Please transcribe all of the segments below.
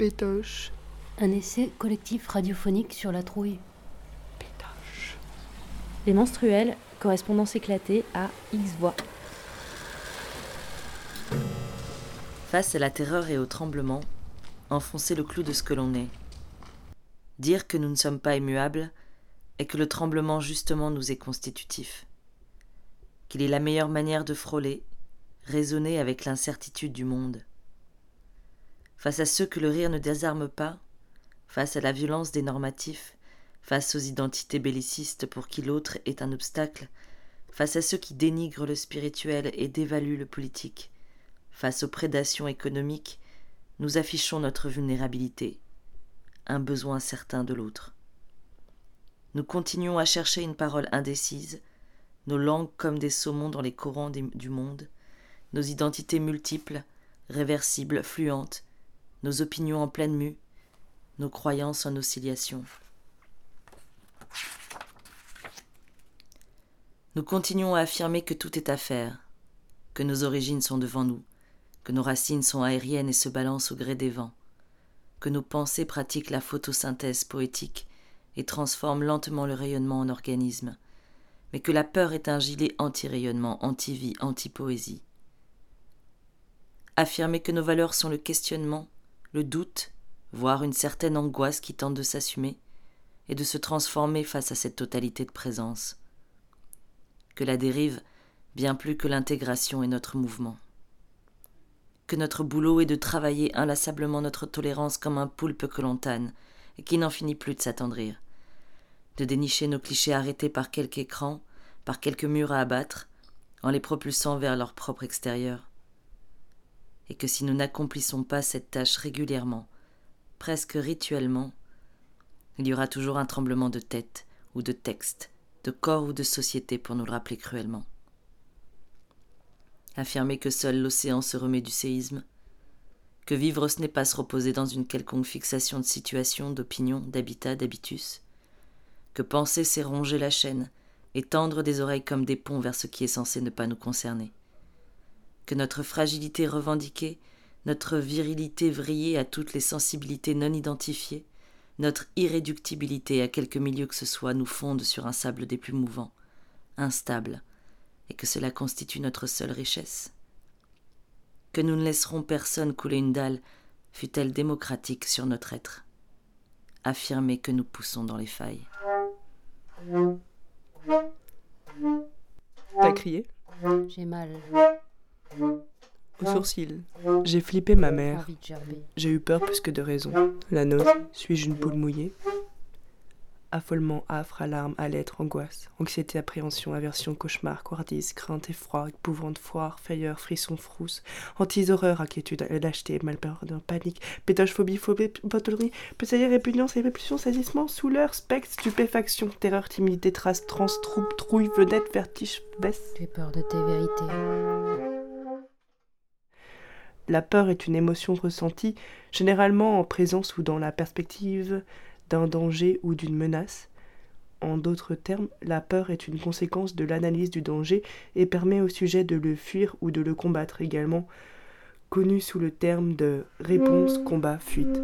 Pétoche. Un essai collectif radiophonique sur la trouille. Pétoche. Les menstruels, correspondance éclatée à X voix. Face à la terreur et au tremblement, enfoncer le clou de ce que l'on est. Dire que nous ne sommes pas immuables et que le tremblement justement nous est constitutif. Qu'il est la meilleure manière de frôler, raisonner avec l'incertitude du monde. Face à ceux que le rire ne désarme pas, face à la violence des normatifs, face aux identités bellicistes pour qui l'autre est un obstacle, face à ceux qui dénigrent le spirituel et dévaluent le politique, face aux prédations économiques, nous affichons notre vulnérabilité, un besoin certain de l'autre. Nous continuons à chercher une parole indécise, nos langues comme des saumons dans les courants du monde, nos identités multiples, réversibles, fluentes, nos opinions en pleine mue, nos croyances en oscillation. Nous continuons à affirmer que tout est à faire, que nos origines sont devant nous, que nos racines sont aériennes et se balancent au gré des vents, que nos pensées pratiquent la photosynthèse poétique et transforment lentement le rayonnement en organisme, mais que la peur est un gilet anti-rayonnement, anti-vie, anti-poésie. Affirmer que nos valeurs sont le questionnement, le doute, voire une certaine angoisse qui tente de s'assumer et de se transformer face à cette totalité de présence. Que la dérive, bien plus que l'intégration, est notre mouvement. Que notre boulot est de travailler inlassablement notre tolérance comme un poulpe que l'on tanne, et qui n'en finit plus de s'attendrir, de dénicher nos clichés arrêtés par quelque écran, par quelques murs à abattre, en les propulsant vers leur propre extérieur, et que si nous n'accomplissons pas cette tâche régulièrement, presque rituellement, il y aura toujours un tremblement de tête ou de texte, de corps ou de société pour nous le rappeler cruellement. Affirmer que seul l'océan se remet du séisme, que vivre ce n'est pas se reposer dans une quelconque fixation de situation, d'opinion, d'habitat, d'habitus, que penser c'est ronger la chaîne et tendre des oreilles comme des ponts vers ce qui est censé ne pas nous concerner, que notre fragilité revendiquée, notre virilité vrillée à toutes les sensibilités non identifiées, notre irréductibilité à quelque milieu que ce soit nous fonde sur un sable des plus mouvants, instable, et que cela constitue notre seule richesse. Que nous ne laisserons personne couler une dalle, fût-elle démocratique, sur notre être. Affirmer que nous poussons dans les failles. T'as crié? J'ai mal. Au sourcil. J'ai flippé ma mère. J'ai eu peur plus que de raison. La nausée. Suis-je une poule mouillée? Affolement, affre, alarme, lettre, angoisse, anxiété, appréhension, aversion, cauchemar, couardise, crainte, effroi, épouvante, foire, frayeur, frisson, frousse, hantise, horreur, inquiétude, lâcheté, malpeur, panique, pétoche, phobie, phobie, botolerie, pesaille, répugnance répulsion, saisissement, souleur, spectre, stupéfaction, terreur, timidité, trace, trans, troupe, trouille, vedette, vertige, baisse. J'ai peur de tes vérités. La peur est une émotion ressentie, généralement en présence ou dans la perspective d'un danger ou d'une menace. En d'autres termes, la peur est une conséquence de l'analyse du danger et permet au sujet de le fuir ou de le combattre également, connu sous le terme de réponse, combat, fuite.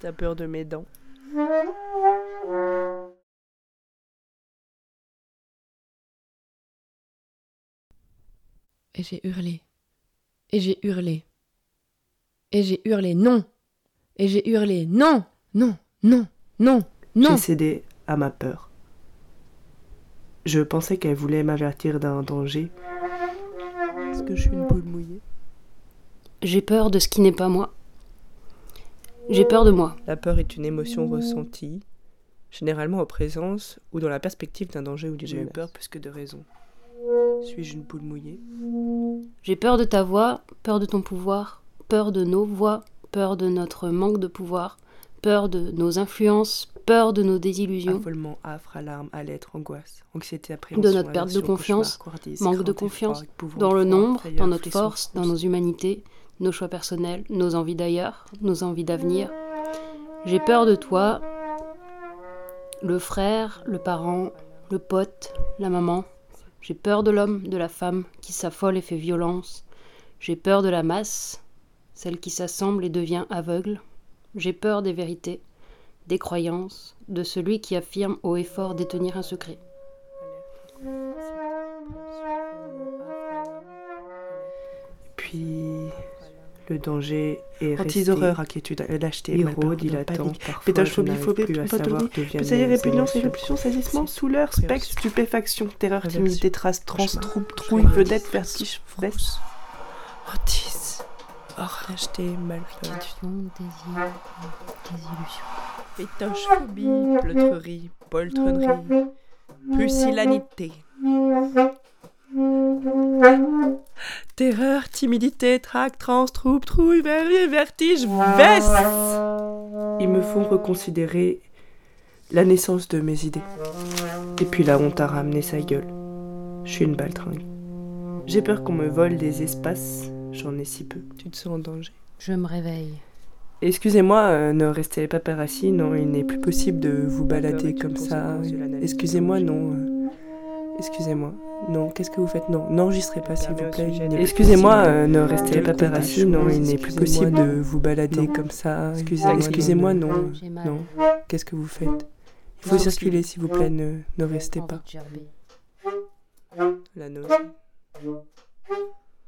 T'as peur de mes dents Et j'ai hurlé. Et j'ai hurlé. Et j'ai hurlé non. Et j'ai hurlé non, non. Non, non, non. J'ai cédé à ma peur. Je pensais qu'elle voulait m'avertir d'un danger. Est-ce que je suis une poule mouillée? J'ai peur de ce qui n'est pas moi. J'ai peur de moi. La peur est une émotion ressentie, généralement en présence ou dans la perspective d'un danger ou d'une J'ai eu peur plus que de raison. Suis-je une poule mouillée? J'ai peur de ta voix, peur de ton pouvoir, peur de nos voix, peur de notre manque de pouvoir, peur de nos influences, peur de nos désillusions, affolement, affre, alarme, lettre, angoisse, anxiété, de notre perte de confiance, manque de confiance dans le nombre, dans notre force, dans nos humanités, nos choix personnels, nos envies d'ailleurs, nos envies d'avenir. J'ai peur de toi, le frère, le parent, le pote, la maman. J'ai peur de l'homme, de la femme qui s'affole et fait violence. J'ai peur de la masse, celle qui s'assemble et devient aveugle J'ai peur des vérités, des croyances, de celui qui affirme haut et fort détenir un secret. Le danger est resté. horreur, inquiétude, lâcheté, héros, dilatant, pétage, phobie, phobie, pathologie, plaisir, répugnance, répulsion, saisissement, souleur, spectre, stupéfaction, terreur, timidité, trace, trans, troupe, trouille, vedette, vertige, fresse. Otis. Lâcheté, malpeur. désir, désillusion. Pétoche, phobie, pleutrerie, poltronnerie, pusillanité. Terreur, timidité, trac, trans, troupe, trouille, vertige, veste. Ils me font reconsidérer la naissance de mes idées. Et puis la honte a ramené sa gueule. Je suis une baltringue. J'ai peur qu'on me vole des espaces, j'en ai si peu. Tu te sens en danger Je me réveille. Excusez-moi, euh, ne restez pas par assis, non, il n'est plus possible de vous balader comme ça. Excusez-moi, non. Euh, excusez-moi. Non, qu'est-ce que vous faites? Non, n'enregistrez pas s'il vous plaît. Excusez-moi, euh, ne restez pas par assis, non, il n'est plus possible de vous balader comme ça. Excusez-moi, non. Non, qu'est-ce que vous faites? Il faut circuler s'il vous plaît, ne, ne restez pas. La nausée.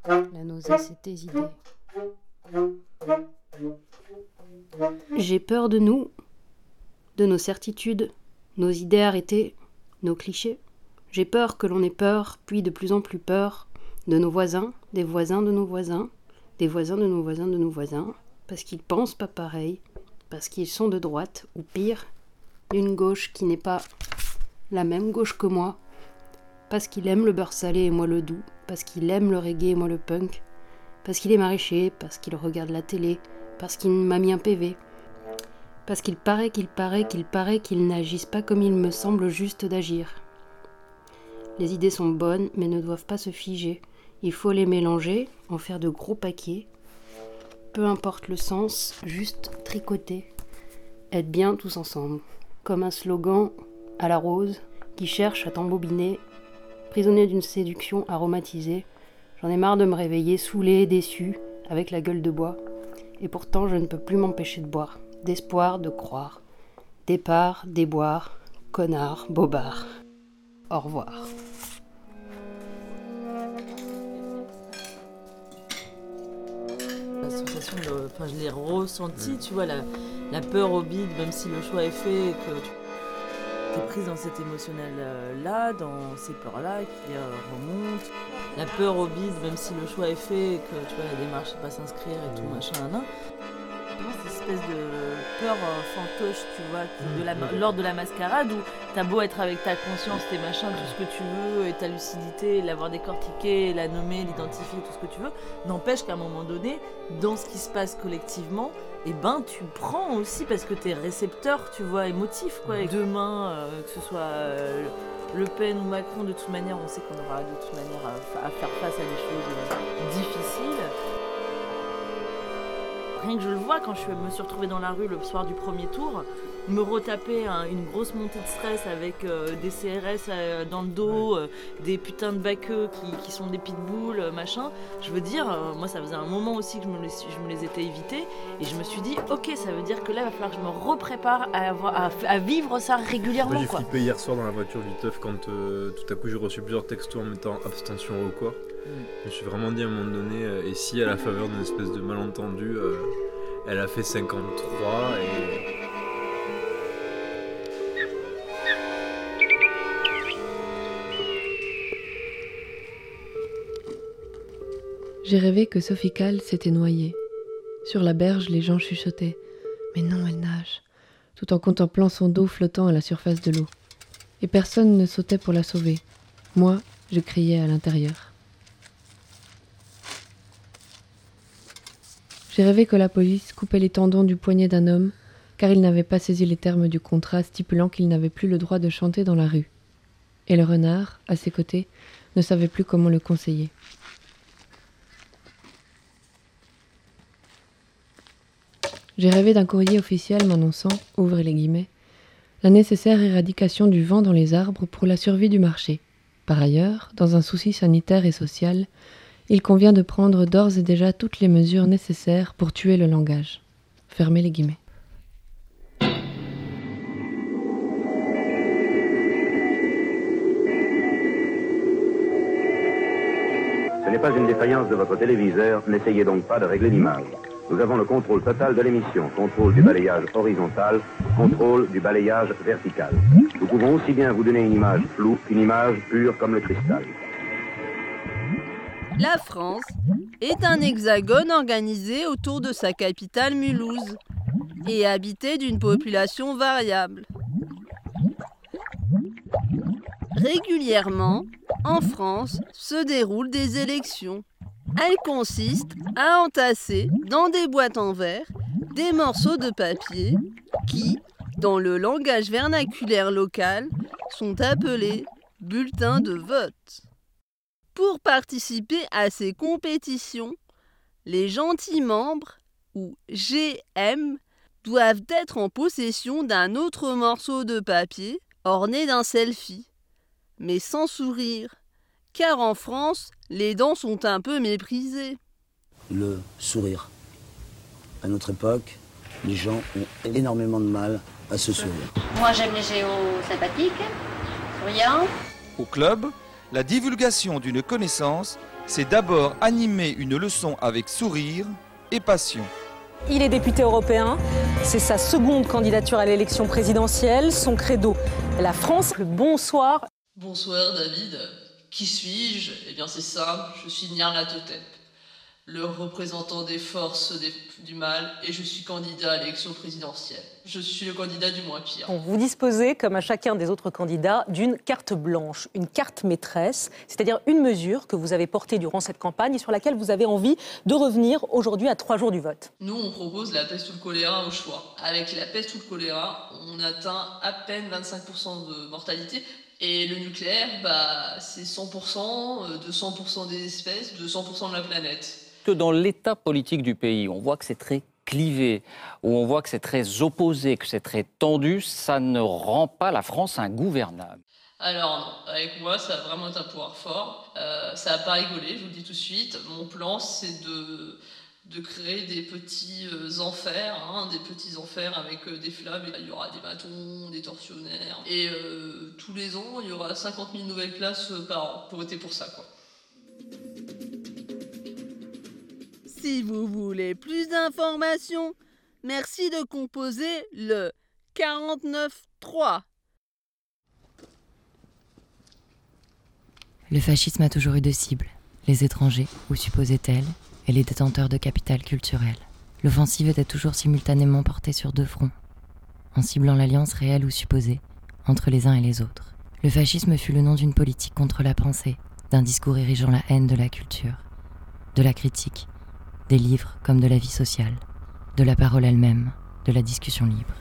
La nausée, c'est tes idées. J'ai peur de nous, de nos certitudes, nos idées arrêtées, nos clichés. J'ai peur que l'on ait peur, puis de plus en plus peur, de nos voisins, des voisins de nos voisins, des voisins de nos voisins de nos voisins, parce qu'ils pensent pas pareil, parce qu'ils sont de droite, ou pire, d'une gauche qui n'est pas la même gauche que moi, parce qu'il aime le beurre salé et moi le doux, parce qu'il aime le reggae et moi le punk, parce qu'il est maraîcher, parce qu'il regarde la télé, parce qu'il m'a mis un PV, parce qu'il paraît qu'il paraît qu'il paraît qu'ils n'agissent pas comme il me semble juste d'agir. Les idées sont bonnes, mais ne doivent pas se figer. Il faut les mélanger, en faire de gros paquets. Peu importe le sens, juste tricoter. Être bien tous ensemble. Comme un slogan à la rose qui cherche à t'embobiner, prisonnier d'une séduction aromatisée. J'en ai marre de me réveiller saoulé, déçu, avec la gueule de bois. Et pourtant, je ne peux plus m'empêcher de boire, d'espoir, de croire. Départ, déboire, connard, bobard. Au revoir. Enfin, je l'ai ressenti, tu vois, la, la, peur au bide, même si le choix est fait et que tu es prise dans cet émotionnel-là, dans ces peurs-là qui remontent. La peur au bide, même si le choix est fait et que tu vois, la démarche n'est pas s'inscrire et tout, machin, nan cette espèce de peur euh, fantoche, tu vois, de la, lors de la mascarade où t'as beau être avec ta conscience, tes machins, tout ce que tu veux, et ta lucidité, l'avoir décortiqué, la nommer, l'identifier, tout ce que tu veux, n'empêche qu'à un moment donné, dans ce qui se passe collectivement, et eh ben tu prends aussi parce que t'es récepteur, tu vois, émotif, quoi. Et demain, euh, que ce soit euh, Le Pen ou Macron, de toute manière, on sait qu'on aura de toute manière à faire face à des choses difficiles rien que je le vois quand je me suis retrouvée dans la rue le soir du premier tour, me retaper une grosse montée de stress avec euh, des CRS euh, dans le dos, euh, des putains de baqueux qui, sont des pitbulls, machin. Je veux dire, moi ça faisait un moment aussi que je me, les, je me les étais évités et je me suis dit, ok, ça veut dire que là il va falloir que je me reprépare à, à, vivre ça régulièrement. J'ai flippé hier soir dans la voiture du teuf quand tout à coup j'ai reçu plusieurs textos en mettant abstention au quoi. Je me suis vraiment dit à un moment donné, euh, et si à la faveur d'une espèce de malentendu, euh, elle a fait 53 et. J'ai rêvé que Sophie Cal s'était noyée. Sur la berge, les gens chuchotaient Mais non, elle nage tout en contemplant son dos flottant à la surface de l'eau. Et personne ne sautait pour la sauver. Moi, je criais à l'intérieur. J'ai rêvé que la police coupait les tendons du poignet d'un homme, car il n'avait pas saisi les termes du contrat stipulant qu'il n'avait plus le droit de chanter dans la rue. Et le renard, à ses côtés, ne savait plus comment le conseiller. J'ai rêvé d'un courrier officiel m'annonçant, ouvrez les guillemets, la nécessaire éradication du vent dans les arbres pour la survie du marché. Par ailleurs, dans un souci sanitaire et social, il convient de prendre d'ores et déjà toutes les mesures nécessaires pour tuer le langage. Fermez les guillemets. Ce n'est pas une défaillance de votre téléviseur, n'essayez donc pas de régler l'image. Nous avons le contrôle total de l'émission, contrôle du balayage horizontal, contrôle du balayage vertical. Nous pouvons aussi bien vous donner une image floue qu'une image pure comme le cristal. La France est un hexagone organisé autour de sa capitale Mulhouse et habité d'une population variable. Régulièrement, en France, se déroulent des élections. Elles consistent à entasser dans des boîtes en verre des morceaux de papier qui, dans le langage vernaculaire local, sont appelés bulletins de vote. Pour participer à ces compétitions, les gentils membres, ou GM, doivent être en possession d'un autre morceau de papier orné d'un selfie, mais sans sourire, car en France, les dents sont un peu méprisées. Le sourire. À notre époque, les gens ont énormément de mal à se sourire. Moi, j'aime les géos sympathiques, souriants. Au club, la divulgation d'une connaissance, c'est d'abord animer une leçon avec sourire et passion. Il est député européen, c'est sa seconde candidature à l'élection présidentielle, son credo, la France, le bonsoir. Bonsoir David, qui suis-je? Eh bien c'est ça, je suis Nyarlathotep, le représentant des forces du mal et je suis candidat à l'élection présidentielle. Je suis le candidat du moins pire. Vous disposez, comme à chacun des autres candidats, d'une carte blanche, une carte maîtresse, c'est-à-dire une mesure que vous avez portée durant cette campagne et sur laquelle vous avez envie de revenir aujourd'hui à trois jours du vote. Nous, on propose la peste ou le choléra au choix. Avec la peste ou le choléra, on atteint à peine 25% de mortalité, et le nucléaire, bah, c'est 100% euh, de 100% des espèces, de 100% de la planète. Que dans l'état politique du pays, on voit que c'est très clivé, où on voit que c'est très opposé, que c'est très tendu, ça ne rend pas la France ingouvernable. Alors avec moi, ça va vraiment être un pouvoir fort. Euh, ça va pas rigoler, je vous le dis tout de suite. Mon plan, c'est de de créer des petits euh, enfers, hein, des petits enfers avec euh, des flammes. Il y aura des bâtons, des tortionnaires. Et tous les ans, il y aura 50 000 nouvelles classes par an pour voter pour ça. Quoi. Si vous voulez plus d'informations, merci de composer le 49.3. Le fascisme a toujours eu de cibles, les étrangers, ou supposait tels et les détenteurs de capital culturel. L'offensive était toujours simultanément portée sur deux fronts, en ciblant l'alliance réelle ou supposée entre les uns et les autres. Le fascisme fut le nom d'une politique contre la pensée, d'un discours érigeant la haine de la culture, de la critique, des livres comme de la vie sociale, de la parole elle-même, de la discussion libre.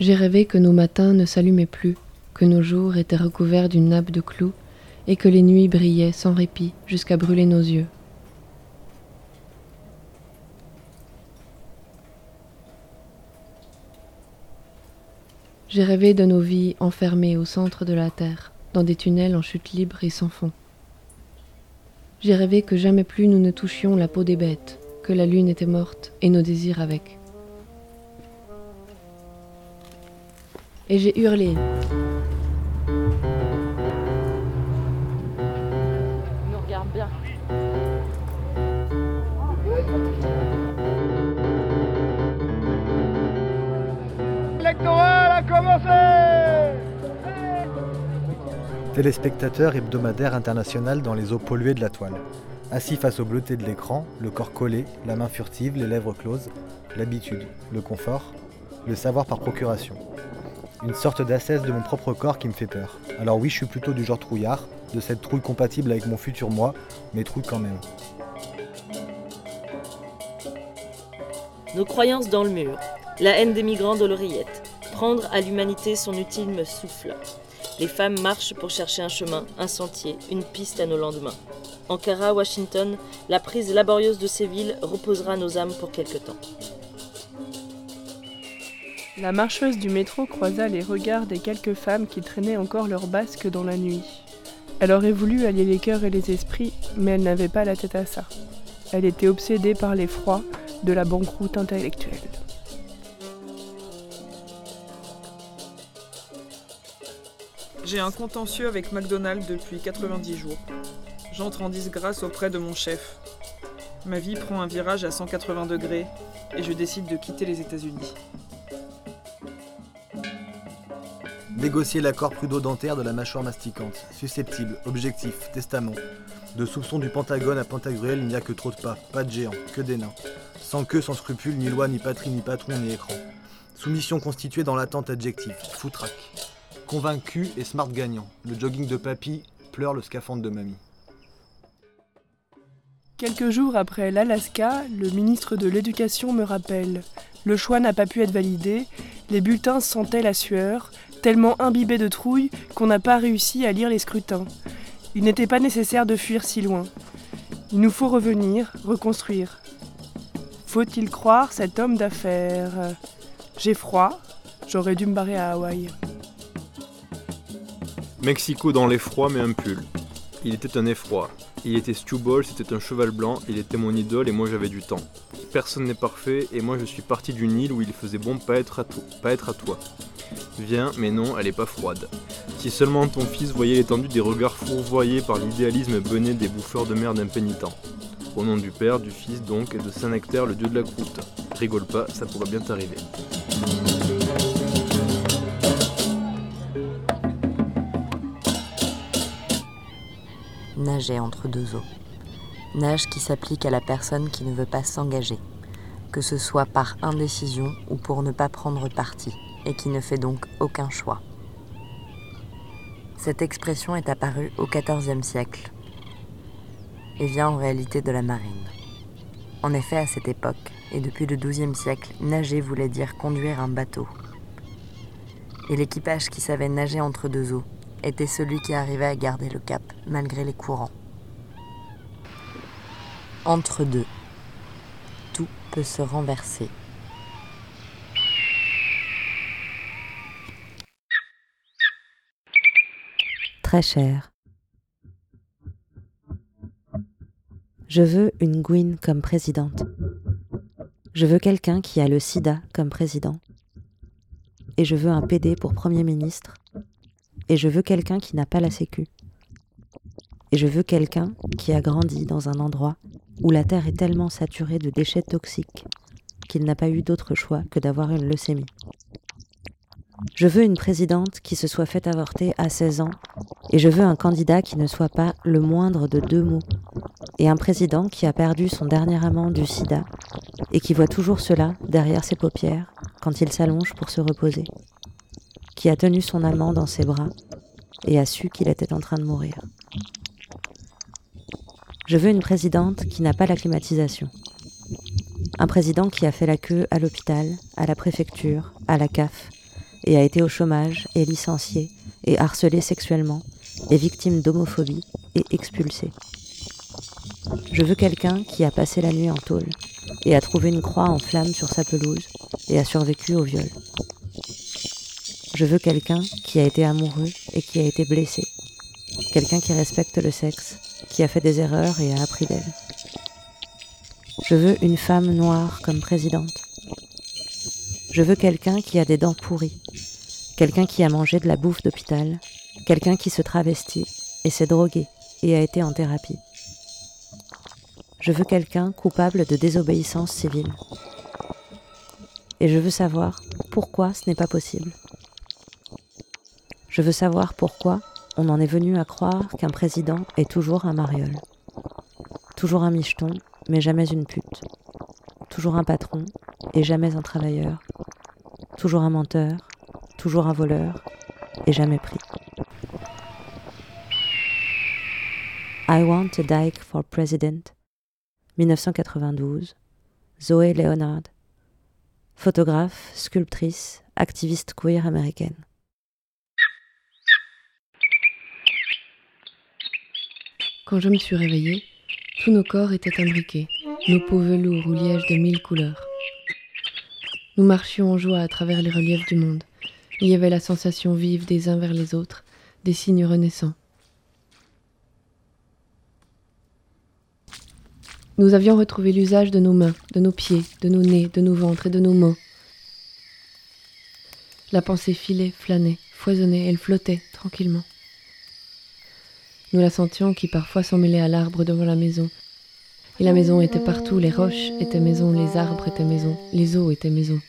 J'ai rêvé que nos matins ne s'allumaient plus, que nos jours étaient recouverts d'une nappe de clous, et que les nuits brillaient sans répit jusqu'à brûler nos yeux. J'ai rêvé de nos vies enfermées au centre de la Terre, dans des tunnels en chute libre et sans fond. J'ai rêvé que jamais plus nous ne touchions la peau des bêtes, que la lune était morte et nos désirs avec. Et j'ai hurlé. nous regarde bien. Téléspectateur hebdomadaire international dans les eaux polluées de la toile. Assis face au bleuté de l'écran, le corps collé, la main furtive, les lèvres closes, l'habitude, le confort, le savoir par procuration. Une sorte d'assesse de mon propre corps qui me fait peur. Alors oui, je suis plutôt du genre trouillard, de cette trouille compatible avec mon futur moi, mais trouille quand même. Nos croyances dans le mur, la haine des migrants de l'oreillette, prendre à l'humanité son ultime souffle. Les femmes marchent pour chercher un chemin, un sentier, une piste à nos lendemains. Ankara, Washington, la prise laborieuse de ces villes reposera nos âmes pour quelque temps. La marcheuse du métro croisa les regards des quelques femmes qui traînaient encore leurs basques dans la nuit. Elle aurait voulu allier les cœurs et les esprits, mais elle n'avait pas la tête à ça. Elle était obsédée par l'effroi de la banqueroute intellectuelle. J'ai un contentieux avec McDonald's depuis 90 jours. j'entre en disgrâce auprès de mon chef. Ma vie prend un virage à 180 degrés et je décide de quitter les États-Unis. Négocier l'accord prudo-dentaire de la mâchoire masticante. Susceptible, objectif, testament. De soupçon du Pentagone à Pantagruel, il n'y a que trop de pas, pas de géants, que des nains. Sans queue, sans scrupule, ni loi, ni patrie, ni patron, ni écran. Soumission constituée dans l'attente adjectif, foutraque. Convaincu et smart gagnant. Le jogging de papy pleure le scaphandre de mamie. Quelques jours après l'Alaska, le ministre de l'Éducation me rappelle. Le choix n'a pas pu être validé, les bulletins sentaient la sueur, tellement imbibés de trouille qu'on n'a pas réussi à lire les scrutins. Il n'était pas nécessaire de fuir si loin. Il nous faut revenir, reconstruire. Faut-il croire cet homme d'affaires? J'ai froid, j'aurais dû me barrer à Hawaï. Mexico dans l'effroi mais un pull. Il était un effroi. Il était Stu Ball, c'était un cheval blanc, il était mon idole et moi j'avais du temps. Personne n'est parfait et moi je suis parti d'une île où il faisait bon pas être à, pas être à toi. Viens, mais non, elle est pas froide. Si seulement ton fils voyait l'étendue des regards fourvoyés par l'idéalisme bené des bouffeurs de merde impénitents. Au nom du Père, du Fils donc, et de Saint-Nectaire, le dieu de la croûte. Rigole pas, ça pourrait bien t'arriver. Nager entre deux eaux. Nage qui s'applique à la personne qui ne veut pas s'engager, que ce soit par indécision ou pour ne pas prendre parti, et qui ne fait donc aucun choix. Cette expression est apparue au XIVe siècle et vient en réalité de la marine. En effet, à cette époque, et depuis le XIIe siècle, nager voulait dire conduire un bateau. Et l'équipage qui savait nager entre deux eaux était celui qui arrivait à garder le cap malgré les courants. Entre deux, tout peut se renverser. Très cher. Je veux une Gwyn comme présidente. Je veux quelqu'un qui a le sida comme président. Et je veux un PD pour Premier ministre. Et je veux quelqu'un qui n'a pas la sécu. Et je veux quelqu'un qui a grandi dans un endroit où la terre est tellement saturée de déchets toxiques qu'il n'a pas eu d'autre choix que d'avoir une leucémie. Je veux une présidente qui se soit faite avorter à 16 ans, et je veux un candidat qui ne soit pas le moindre de deux mots, et un président qui a perdu son dernier amant du sida, et qui voit toujours cela derrière ses paupières quand il s'allonge pour se reposer, qui a tenu son amant dans ses bras et a su qu'il était en train de mourir. Je veux une présidente qui n'a pas la climatisation. Un président qui a fait la queue à l'hôpital, à la préfecture, à la CAF, et a été au chômage et licencié et harcelé sexuellement et victime d'homophobie et expulsé. Je veux quelqu'un qui a passé la nuit en tôle et a trouvé une croix en flamme sur sa pelouse et a survécu au viol. Je veux quelqu'un qui a été amoureux et qui a été blessé. Quelqu'un qui respecte le sexe, qui a fait des erreurs et a appris d'elle. Je veux une femme noire comme présidente. Je veux quelqu'un qui a des dents pourries, quelqu'un qui a mangé de la bouffe d'hôpital, quelqu'un qui se travestit et s'est drogué et a été en thérapie. Je veux quelqu'un coupable de désobéissance civile. Et je veux savoir pourquoi ce n'est pas possible. Je veux savoir pourquoi on en est venu à croire qu'un président est toujours un mariole. Toujours un micheton, mais jamais une pute. Toujours un patron, et jamais un travailleur. Toujours un menteur, toujours un voleur, et jamais pris. I Want a Dyke for President, 1992, Zoé Leonard, photographe, sculptrice, activiste queer américaine. Quand je me suis réveillée, tous nos corps étaient imbriqués, nos peaux velours ou lièges de mille couleurs. Nous marchions en joie à travers les reliefs du monde. Il y avait la sensation vive des uns vers les autres, des signes renaissants. Nous avions retrouvé l'usage de nos mains, de nos pieds, de nos nez, de nos ventres et de nos mains. La pensée filait, flânait, foisonnait, elle flottait tranquillement. Nous la sentions qui parfois s'emmêlait à l'arbre devant la maison. Et la maison était partout, les roches étaient maison, les arbres étaient maison, les eaux étaient maison.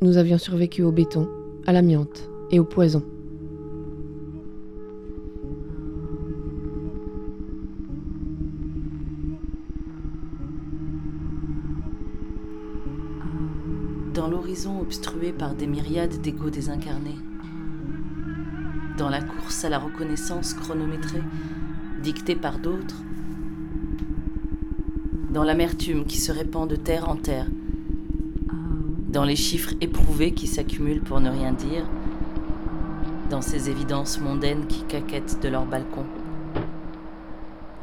Nous avions survécu au béton, à l'amiante et au poison. Dans l'horizon obstrué par des myriades d'échos désincarnés, dans la course à la reconnaissance chronométrée, dictée par d'autres, dans l'amertume qui se répand de terre en terre, dans les chiffres éprouvés qui s'accumulent pour ne rien dire, dans ces évidences mondaines qui caquettent de leur balcon,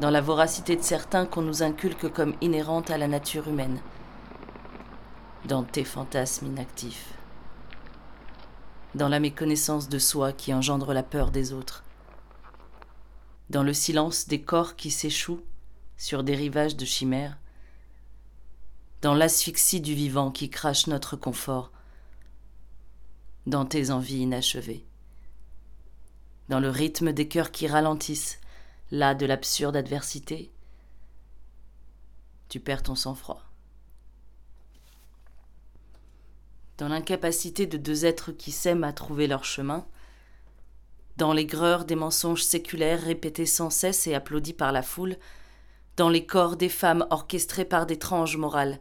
dans la voracité de certains qu'on nous inculque comme inhérente à la nature humaine, dans tes fantasmes inactifs, dans la méconnaissance de soi qui engendre la peur des autres, dans le silence des corps qui s'échouent sur des rivages de chimères, dans l'asphyxie du vivant qui crache notre confort, dans tes envies inachevées, dans le rythme des cœurs qui ralentissent, là de l'absurde adversité, tu perds ton sang-froid. Dans l'incapacité de deux êtres qui s'aiment à trouver leur chemin, dans l'aigreur des mensonges séculaires répétés sans cesse et applaudis par la foule, dans les corps des femmes orchestrés par d'étranges morales,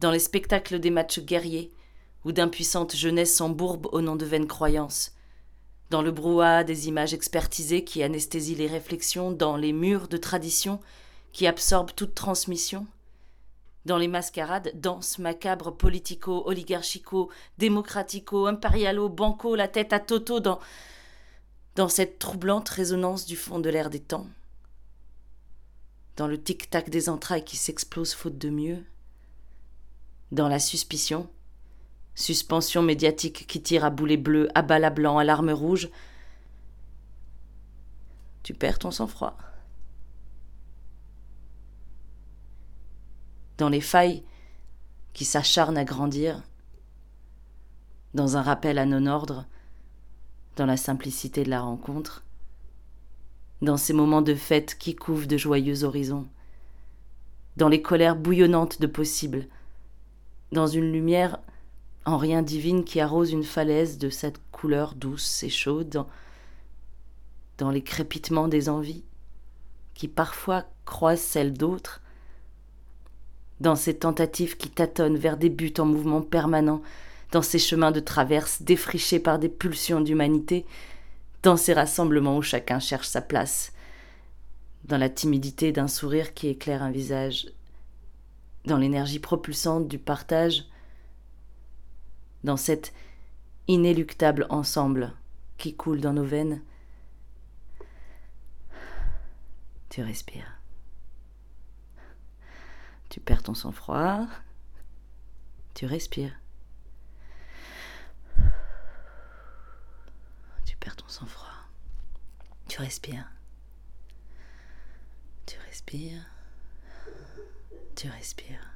dans les spectacles des matchs guerriers, où d'impuissantes jeunesses s'embourbent au nom de vaines croyances, dans le brouhaha des images expertisées qui anesthésient les réflexions, dans les murs de tradition qui absorbent toute transmission, dans les mascarades, danses macabres, politico, oligarchico, démocratico, impérialo, banco, la tête à Toto, dans, cette troublante résonance du fond de l'air des temps, dans le tic-tac des entrailles qui s'explosent faute de mieux, dans la suspicion, suspension médiatique qui tire à boulet bleu, à bas blanc, à l'arme rouge, tu perds ton sang-froid. Dans les failles qui s'acharnent à grandir, dans un rappel à non-ordre, dans la simplicité de la rencontre, dans ces moments de fête qui couvent de joyeux horizons, dans les colères bouillonnantes de possibles, dans une lumière en rien divine qui arrose une falaise de cette couleur douce et chaude, dans, dans les crépitements des envies, qui parfois croisent celles d'autres, dans ces tentatives qui tâtonnent vers des buts en mouvement permanent, dans ces chemins de traverse défrichés par des pulsions d'humanité, dans ces rassemblements où chacun cherche sa place, dans la timidité d'un sourire qui éclaire un visage, dans l'énergie propulsante du partage, dans cet inéluctable ensemble qui coule dans nos veines, tu respires. Tu perds ton sang-froid, tu respires. Tu perds ton sang-froid, tu respires. Tu respires tu respires.